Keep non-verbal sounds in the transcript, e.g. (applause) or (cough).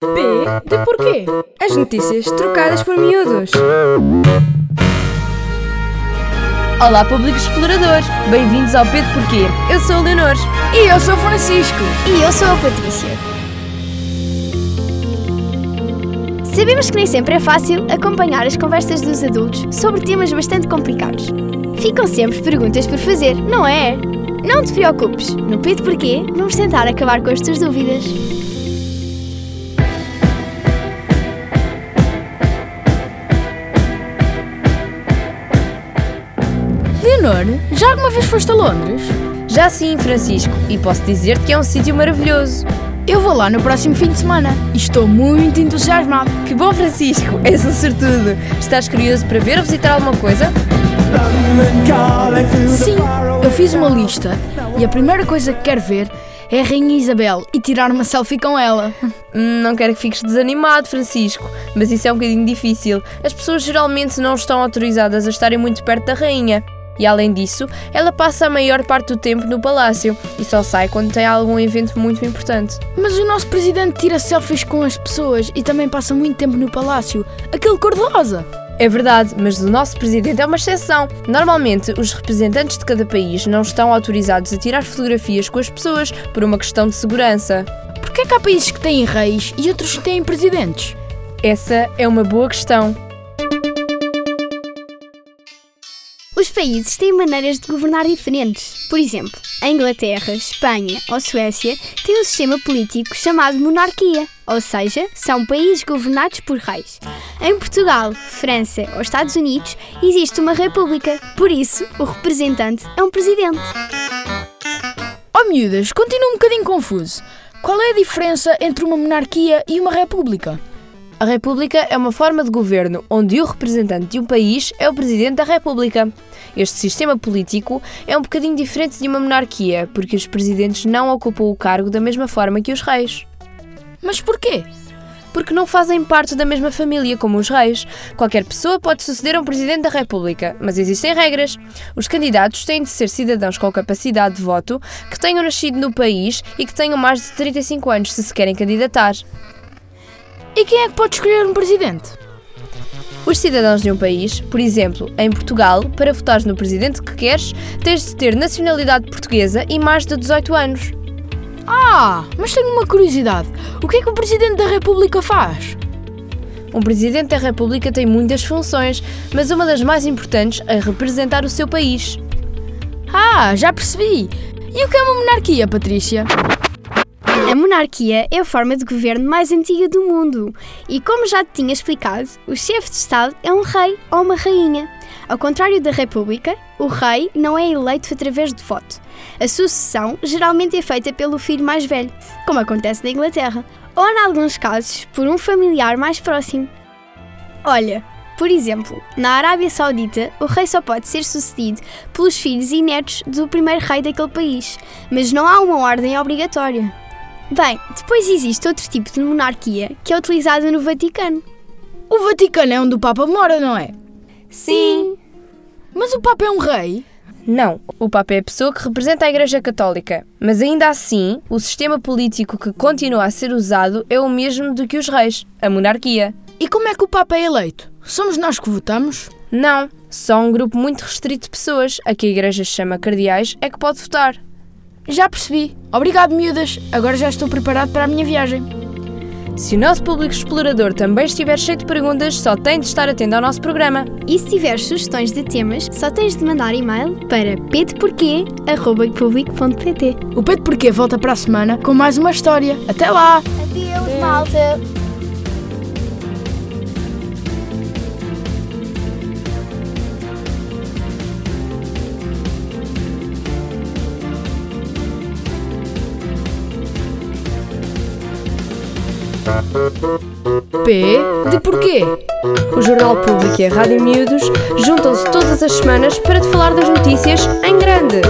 P de porquê? As notícias trocadas por miúdos. Olá, público explorador! Bem-vindos ao P de Porquê. Eu sou a Leonor. E eu sou o Francisco. E eu sou a Patrícia. Sabemos que nem sempre é fácil acompanhar as conversas dos adultos sobre temas bastante complicados. Ficam sempre perguntas por fazer, não é? Não te preocupes, no P de Porquê vamos tentar acabar com as tuas dúvidas. Já alguma vez foste a Londres? Já sim, Francisco, e posso dizer-te que é um sítio maravilhoso. Eu vou lá no próximo fim de semana e estou muito entusiasmado. Que bom, Francisco! (laughs) És um sortudo! Estás curioso para ver ou visitar alguma coisa? Sim, eu fiz uma lista e a primeira coisa que quero ver é a Rainha Isabel e tirar uma selfie com ela. (laughs) Hum, Não quero que fiques desanimado, Francisco, mas isso é um bocadinho difícil. As pessoas geralmente não estão autorizadas a estarem muito perto da rainha. E além disso, ela passa a maior parte do tempo no palácio e só sai quando tem algum evento muito importante. Mas o nosso presidente tira selfies com as pessoas e também passa muito tempo no palácio. Aquele cor-de-rosa. É verdade, mas o nosso presidente é uma exceção. Normalmente, os representantes de cada país não estão autorizados a tirar fotografias com as pessoas por uma questão de segurança. Porquê que há países que têm reis e outros que têm presidentes? Essa é uma boa questão. Os países têm maneiras de governar diferentes. Por exemplo, a Inglaterra, Espanha ou Suécia têm um sistema político chamado monarquia, ou seja, são países governados por reis. Em Portugal, França ou Estados Unidos existe uma república, por isso o representante é um presidente. Oh miúdas, continuo um bocadinho confuso. Qual é a diferença entre uma monarquia e uma república? A República é uma forma de governo onde o representante de um país é o presidente da República. Este sistema político é um bocadinho diferente de uma monarquia, porque os presidentes não ocupam o cargo da mesma forma que os reis. Mas porquê? Porque não fazem parte da mesma família como os reis. Qualquer pessoa pode suceder a um presidente da República, mas existem regras. Os candidatos têm de ser cidadãos com capacidade de voto, que tenham nascido no país e que tenham mais de 35 anos se se querem candidatar. E quem é que pode escolher um presidente? Os cidadãos de um país, por exemplo, em Portugal, para votares no presidente que queres, tens de ter nacionalidade portuguesa e mais de 18 anos. Ah, mas tenho uma curiosidade. O que é que o presidente da república faz? Um presidente da República tem muitas funções, mas uma das mais importantes é representar o seu país. Ah, já percebi. E o que é uma monarquia, Patrícia? A monarquia é a forma de governo mais antiga do mundo e, como já te tinha explicado, o chefe de Estado é um rei ou uma rainha. Ao contrário da República, o rei não é eleito através de voto. A sucessão geralmente é feita pelo filho mais velho, como acontece na Inglaterra, ou, em alguns casos, por um familiar mais próximo. Olha, por exemplo, na Arábia Saudita, o rei só pode ser sucedido pelos filhos e netos do primeiro rei daquele país, mas não há uma ordem obrigatória. Bem, depois existe outro tipo de monarquia que é utilizado no Vaticano. O Vaticano é onde o Papa mora, não é? Sim. Mas o Papa é um rei? Não, o Papa é a pessoa que representa a Igreja Católica. Mas ainda assim, o sistema político que continua a ser usado é o mesmo do que os reis, a monarquia. E como é que o Papa é eleito? Somos nós que votamos? Não, só um grupo muito restrito de pessoas, a que a Igreja chama cardeais, é que pode votar. Já percebi. Obrigado, miúdas. Agora já estou preparado para a minha viagem. Se o nosso público explorador também estiver cheio de perguntas, só tem de estar atento ao nosso programa. E se tiveres sugestões de temas, só tens de mandar e-mail para pedeporquê.public.pt O Pedro Porquê volta para a semana com mais uma história. Até lá! Adeus, malta! P de porquê? O Jornal Público e a Rádio Miúdos juntam-se todas as semanas para te falar das notícias em grande.